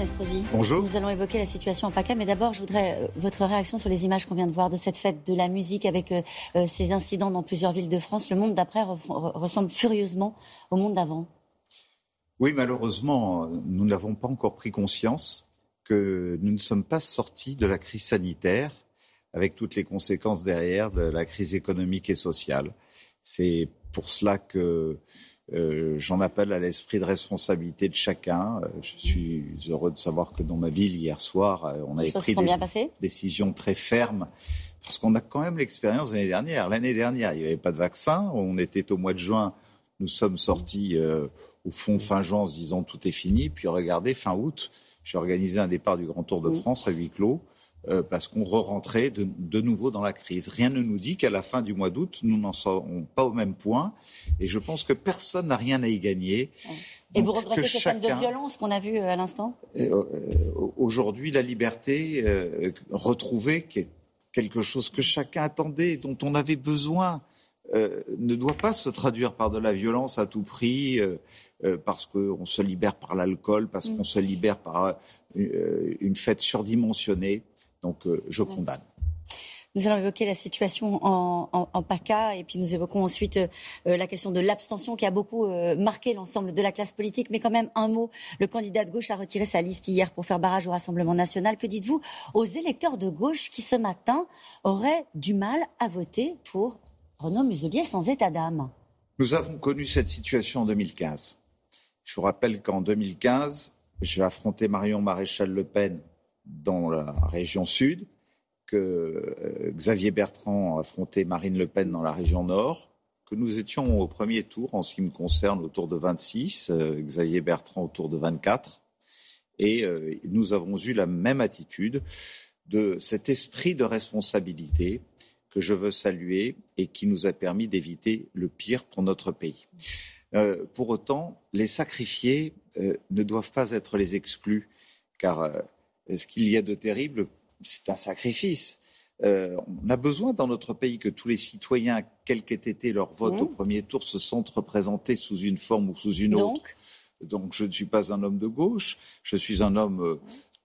Estrosi. Bonjour. Nous allons évoquer la situation en PACA, mais d'abord, je voudrais euh, votre réaction sur les images qu'on vient de voir de cette fête de la musique avec euh, euh, ces incidents dans plusieurs villes de France. Le monde d'après ressemble furieusement au monde d'avant. Oui, malheureusement, nous n'avons pas encore pris conscience que nous ne sommes pas sortis de la crise sanitaire avec toutes les conséquences derrière de la crise économique et sociale. C'est pour cela que euh, j'en appelle à l'esprit de responsabilité de chacun. Euh, je suis heureux de savoir que dans ma ville, hier soir, euh, on avait pris des décisions très fermes. Parce qu'on a quand même l'expérience de l'année dernière. L'année dernière, il n'y avait pas de vaccin. On était au mois de juin. Nous sommes sortis au fond fin juin en se disant tout est fini. Puis regardez, fin août, j'ai organisé un départ du Grand Tour de France à huis clos. Euh, parce qu'on re-rentrait de, nouveau dans la crise. Rien ne nous dit qu'à la fin du mois d'août, nous n'en serons pas au même point. Et je pense que personne n'a rien à y gagner. Et vous regrettez cette chacun... de violence qu'on a vue euh, à l'instant? Euh, Aujourd'hui, la liberté retrouvée, qui est quelque chose que chacun attendait, dont on avait besoin, ne doit pas se traduire par de la violence à tout prix. parce qu'on se libère par l'alcool, parce mm. qu'on se libère par une fête surdimensionnée. Donc euh, je condamne. Nous allons évoquer la situation en, PACA et puis nous évoquons ensuite euh, la question de l'abstention qui a beaucoup euh, marqué l'ensemble de la classe politique. Mais quand même, un mot, le candidat de gauche a retiré sa liste hier pour faire barrage au Rassemblement national. Que dites-vous aux électeurs de gauche qui ce matin auraient du mal à voter pour Renaud Muselier sans état d'âme? Nous avons connu cette situation en 2015. Je vous rappelle qu'en 2015, j'ai affronté Marion Maréchal Le Pen dans la région sud, que euh, Xavier Bertrand affrontait Marine Le Pen dans la région nord, que nous étions au premier tour en ce qui me concerne autour de 26, euh, Xavier Bertrand autour de 24. Et euh, nous avons eu la même attitude de cet esprit de responsabilité que je veux saluer et qui nous a permis d'éviter le pire pour notre pays. pour autant, les sacrifiés ne doivent pas être les exclus, car ce qu'il y a de terrible C'est un sacrifice. Euh, on a besoin dans notre pays que tous les citoyens, quel qu'ait été leur vote au premier tour, se sentent représentés sous une forme ou sous une autre. Donc je ne suis pas un homme de gauche, je suis un homme euh,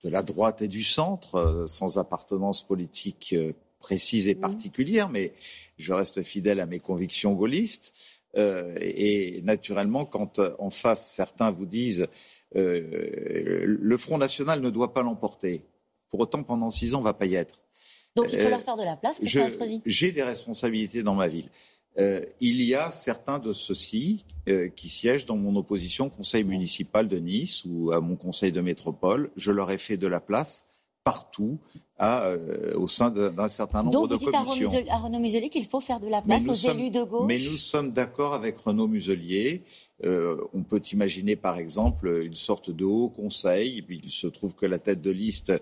de la droite et du centre, euh, sans appartenance politique précise et particulière, mais je reste fidèle à mes convictions gaullistes. et naturellement, quand en face certains vous disent le Front National ne doit pas l'emporter. Pour autant, pendant six ans, on ne va pas y être. Donc il faut leur faire de la place, J'ai des responsabilités dans ma ville. Euh, il y a certains de ceux-ci euh, qui siègent dans mon opposition au conseil municipal de Nice ou à mon conseil de métropole. Je leur ai fait de la place partout euh, au sein d'un certain nombre de commissions. Donc à Renaud Muselier qu'il faut faire de la place aux élus de gauche. Mais nous sommes d'accord avec Renaud Muselier. Euh, on peut imaginer par exemple une sorte de haut conseil. Il se trouve que la tête de liste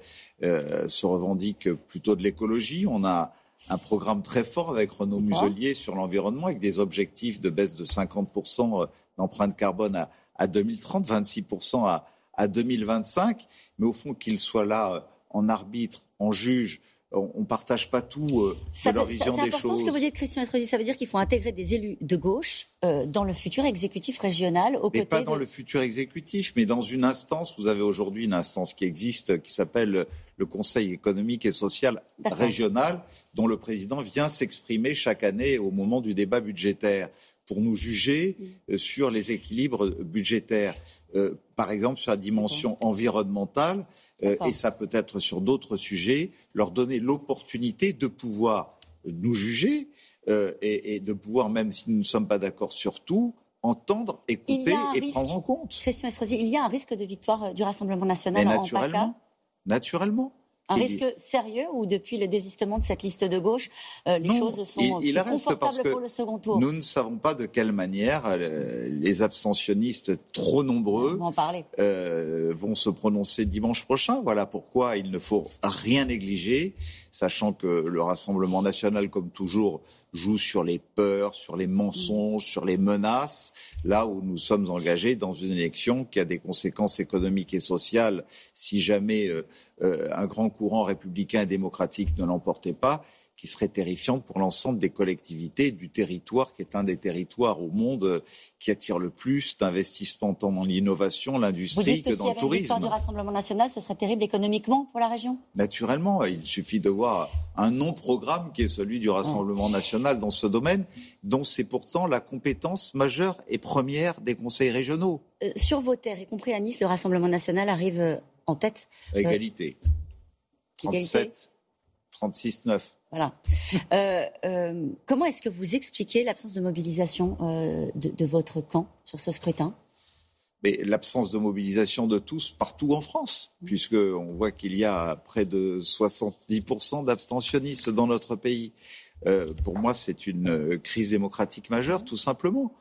euh, se revendique plutôt de l'écologie. On a un programme très fort avec Renaud Muselier sur l'environnement, avec des objectifs de baisse de 50% d'empreinte carbone à, à 2030, 26% à, à 2025. Mais au fond, qu'il soit là en arbitre, en juge, on ne partage pas tout euh, de leur vision des choses. C'est important ce que vous dites, Christian Estrosi. Ça veut dire qu'il faut intégrer des élus de gauche euh, dans le futur exécutif régional aux mais pas dans le futur exécutif, mais dans une instance. Vous avez aujourd'hui une instance qui existe, qui s'appelle le Conseil économique et social régional, dont le président vient s'exprimer chaque année au moment du débat budgétaire pour nous juger euh, sur les équilibres budgétaires. Euh, par exemple, sur la dimension environnementale, euh, et ça peut être sur d'autres sujets, leur donner l'opportunité de pouvoir nous juger et, de pouvoir, même si nous ne sommes pas d'accord sur tout, entendre, écouter et prendre en compte. Christian Estrosi, il y a un risque de victoire du Rassemblement national en naturellement, naturellement. Un risque sérieux ou depuis le désistement de cette liste de gauche, euh, les choses sont il, confortables pour le second tour Nous ne savons pas de quelle manière euh, les abstentionnistes trop nombreux euh, vont se prononcer dimanche prochain. Voilà pourquoi il ne faut rien négliger, sachant que le Rassemblement national, comme toujours, joue sur les peurs, sur les mensonges, sur les menaces, là où nous sommes engagés dans une élection qui a des conséquences économiques et sociales si jamais euh, un grand courant républicain et démocratique ne l'emportait pas qui serait terrifiante pour l'ensemble des collectivités du territoire, qui est un des territoires au monde euh, qui attire le plus d'investissements tant dans l'innovation, l'industrie que, que, dans le tourisme. du Rassemblement national, ce serait terrible économiquement pour la région? Naturellement, il suffit de voir un non-programme qui est celui du Rassemblement national dans ce domaine, dont c'est pourtant la compétence majeure et première des conseils régionaux. Euh, sur vos terres, y compris à Nice, le Rassemblement national arrive euh, en tête. Égalité. 37, 36-9. Voilà. Euh, euh, comment est-ce que vous expliquez l'absence de mobilisation euh, de, votre camp sur ce scrutin? Mais l'absence de mobilisation de tous partout en France, puisqu'on voit qu'il y a près de 70% d'abstentionnistes dans notre pays. pour moi, c'est une crise démocratique majeure, tout simplement.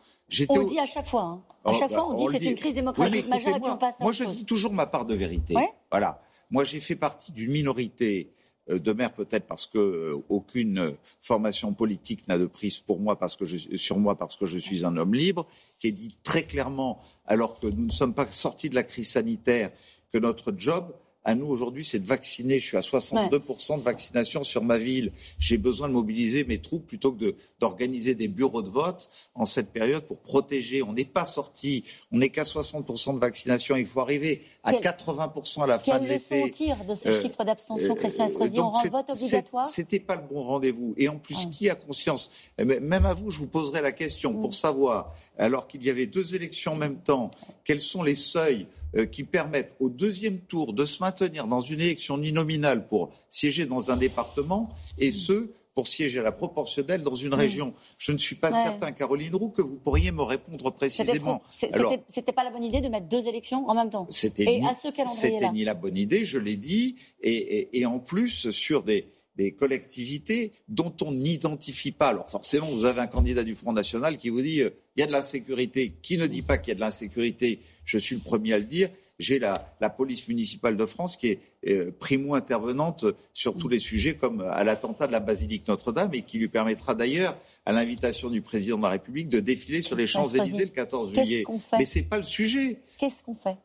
On le dit à chaque fois. Hein. À oh, chaque fois, on bah, dit c'est une crise démocratique majeure et puis on passe à Moi, je dis toujours ma part de vérité. Voilà. Moi, j'ai fait partie d'une minorité euh, de maire peut-être parce que euh, aucune formation politique n'a de prise pour moi parce que je, sur moi parce que je suis un homme libre, qui est dit très clairement, alors que nous ne sommes pas sortis de la crise sanitaire, que notre job, à nous aujourd'hui, c'est de vacciner. Je suis à 62% de vaccination sur ma ville. J'ai besoin de mobiliser mes troupes plutôt que d'organiser des bureaux de vote en cette période pour protéger. On n'est pas sorti, on n'est qu'à 60% de vaccination. Il faut arriver à 80% à la fin de l'été. Quelle tire de ce euh, chiffre d'abstention, euh, Christian Estrosi On rend vote obligatoire? C'était pas le bon rendez-vous. Et en plus, qui a conscience? Eh ben, Même à vous, je vous poserai la question pour mm. savoir, alors qu'il y avait deux élections en même temps, quels sont les seuils qui permettent au deuxième tour de se maintenir dans une élection uninominale pour siéger dans un département et mm. ce pour siéger à la proportionnelle dans une mm. région. Je ne suis pas certain, Caroline Roux, que vous pourriez me répondre précisément. C'était pas la bonne idée de mettre deux élections en même temps. C'était ni, ni la bonne idée, je l'ai dit, et, en plus sur des, des collectivités dont on n'identifie pas. Alors forcément, vous avez un candidat du Front National qui vous dit euh, il y a de l'insécurité. Qui ne dit pas qu'il y a de l'insécurité Je suis le premier à le dire. J'ai la, police municipale de France qui est euh, primo-intervenante sur tous les sujets, comme à l'attentat de la basilique Notre-Dame, et qui lui permettra d'ailleurs, à l'invitation du président de la République, de défiler sur les Champs-Élysées le 14 juillet. Mais ce n'est pas le sujet. Qu'est-ce qu'on fait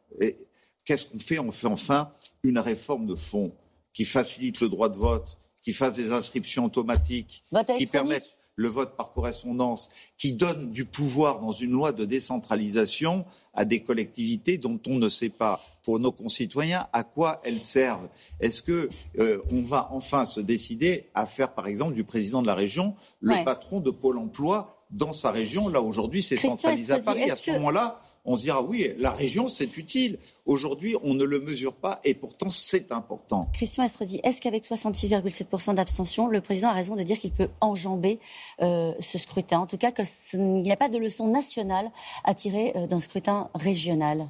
Qu'est-ce qu'on fait? On fait enfin une réforme de fond qui facilite le droit de vote, qui fasse des inscriptions automatiques, qui permettent le vote par correspondance, qui donne du pouvoir dans une loi de décentralisation à des collectivités dont on ne sait pas pour nos concitoyens à quoi elles servent? Est-ce que euh, on va enfin se décider à faire, par exemple, du président de la région le patron de Pôle Emploi dans sa région? Là aujourd'hui, c'est centralisé à Paris. À ce moment-là, on se dira oui, la région, c'est utile. Aujourd'hui, on ne le mesure pas et pourtant, c'est important. Christian Estrosi, est-ce qu'avec 66,7% d'abstention, le président a raison de dire qu'il peut enjamber euh, ce scrutin? En tout cas, qu'il n'y a pas de leçon nationale à tirer euh, d'un scrutin régional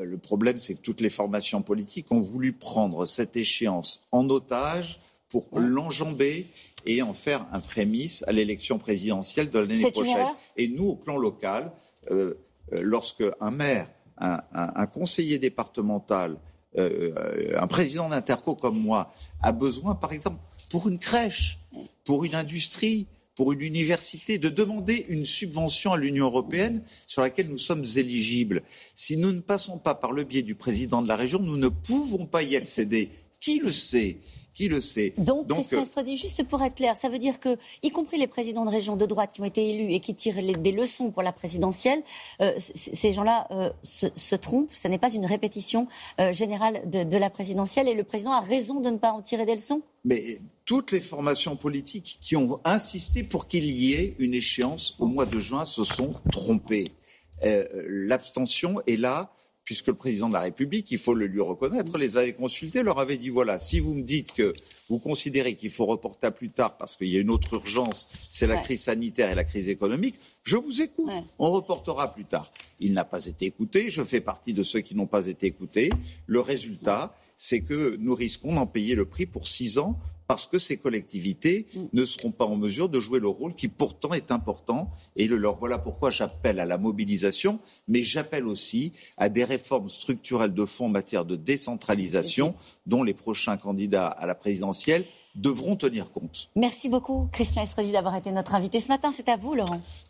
le problème, c'est que toutes les formations politiques ont voulu prendre cette échéance en otage pour l'enjamber et en faire un prémisse à l'élection présidentielle de l'année prochaine. Et nous, au plan local, euh, euh, lorsque un maire, un, conseiller départemental, euh, un président d'interco comme moi a besoin, par exemple, pour une crèche, pour une industrie, pour une université, de demander une subvention à l'Union européenne sur laquelle nous sommes éligibles. Si nous ne passons pas par le biais du président de la région, nous ne pouvons pas y accéder. Qui le sait? Qui le sait Donc, Christian Estradi, juste pour être clair, ça veut dire que, y compris les présidents de région de droite qui ont été élus et qui tirent des leçons pour la présidentielle, euh, ces gens-là euh, se, trompent. Ce n'est pas une répétition euh, générale de, la présidentielle et le président a raison de ne pas en tirer des leçons Mais toutes les formations politiques qui ont insisté pour qu'il y ait une échéance au mois de juin se sont trompées. L'abstention est là puisque le président de la République, il faut le lui reconnaître, les avait consultés, leur avait dit voilà, si vous me dites que vous considérez qu'il faut reporter à plus tard parce qu'il y a une autre urgence, c'est la crise sanitaire et la crise économique, je vous écoute. On reportera plus tard. Il n'a pas été écouté, je fais partie de ceux qui n'ont pas été écoutés. Le résultat, c'est que nous risquons d'en payer le prix pour six ans parce que ces collectivités mm. ne seront pas en mesure de jouer le rôle qui pourtant est important. Et le leur, voilà pourquoi j'appelle à la mobilisation, mais j'appelle aussi à des réformes structurelles de fond en matière de décentralisation dont les prochains candidats à la présidentielle devront tenir compte. Merci beaucoup, Christian Estrosi, d'avoir été notre invité ce matin. C'est à vous, Laurent.